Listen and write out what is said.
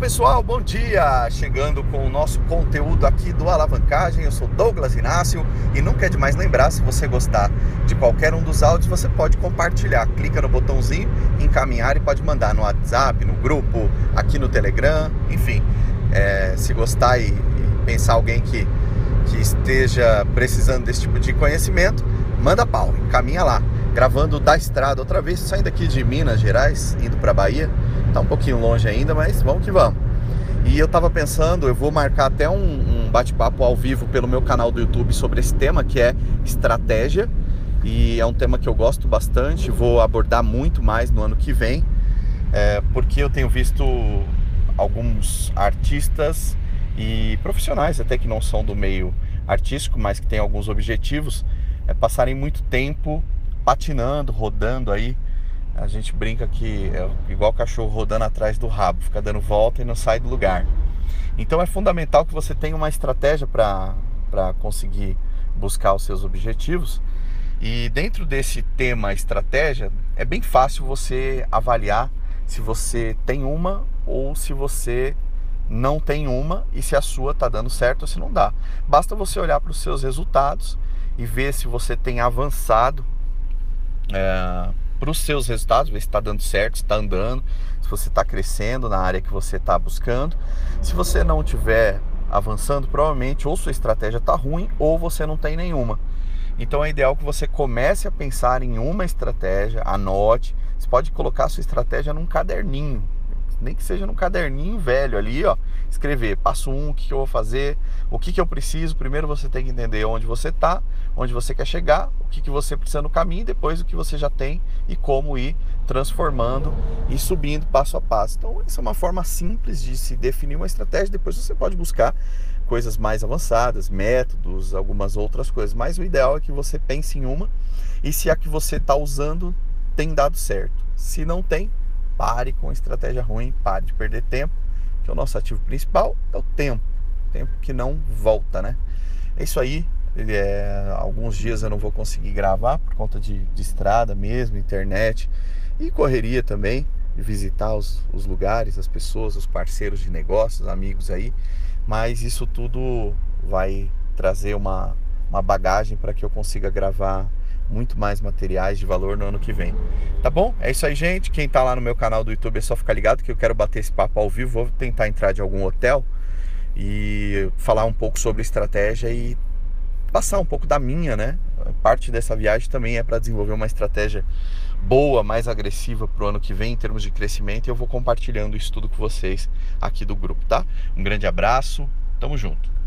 pessoal, bom dia! Chegando com o nosso conteúdo aqui do Alavancagem, eu sou Douglas Inácio e nunca é demais lembrar, se você gostar de qualquer um dos áudios, você pode compartilhar. Clica no botãozinho, encaminhar e pode mandar no WhatsApp, no grupo, aqui no Telegram, enfim. É, se gostar e, e pensar alguém que, que esteja precisando desse tipo de conhecimento, manda pau, encaminha lá. Gravando da estrada outra vez, saindo aqui de Minas Gerais, indo para Bahia Tá um pouquinho longe ainda, mas vamos que vamos. E eu tava pensando, eu vou marcar até um, um bate-papo ao vivo pelo meu canal do YouTube sobre esse tema, que é estratégia. E é um tema que eu gosto bastante, vou abordar muito mais no ano que vem, é, porque eu tenho visto alguns artistas e profissionais até que não são do meio artístico, mas que têm alguns objetivos, é, passarem muito tempo patinando, rodando aí a gente brinca que é igual cachorro rodando atrás do rabo, fica dando volta e não sai do lugar. Então é fundamental que você tenha uma estratégia para conseguir buscar os seus objetivos. E dentro desse tema estratégia, é bem fácil você avaliar se você tem uma ou se você não tem uma e se a sua está dando certo ou se não dá. Basta você olhar para os seus resultados e ver se você tem avançado é, para os seus resultados, ver se está dando certo, se está andando, se você está crescendo na área que você está buscando. Se você não estiver avançando, provavelmente ou sua estratégia está ruim ou você não tem nenhuma. Então é ideal que você comece a pensar em uma estratégia, anote. Você pode colocar sua estratégia num caderninho, nem que seja num caderninho velho ali, ó, escrever passo um, o que, que eu vou fazer, o que, que eu preciso. Primeiro você tem que entender onde você está, onde você quer chegar, o que, que você precisa no caminho, depois o que você já tem e como ir transformando e subindo passo a passo. Então, essa é uma forma simples de se definir uma estratégia. Depois você pode buscar coisas mais avançadas, métodos, algumas outras coisas. Mas o ideal é que você pense em uma e se a que você está usando tem dado certo. Se não tem, pare com estratégia ruim, pare de perder tempo, que é o nosso ativo principal é o tempo, tempo que não volta, né? É isso aí. É, alguns dias eu não vou conseguir gravar por conta de, de estrada mesmo, internet e correria também, visitar os, os lugares, as pessoas, os parceiros de negócios, amigos aí. Mas isso tudo vai trazer uma, uma bagagem para que eu consiga gravar muito mais materiais de valor no ano que vem. Tá bom? É isso aí, gente. Quem tá lá no meu canal do YouTube é só ficar ligado que eu quero bater esse papo ao vivo. Vou tentar entrar de algum hotel e falar um pouco sobre estratégia e passar um pouco da minha, né? Parte dessa viagem também é para desenvolver uma estratégia boa, mais agressiva para o ano que vem em termos de crescimento. E eu vou compartilhando isso tudo com vocês aqui do grupo, tá? Um grande abraço, tamo junto.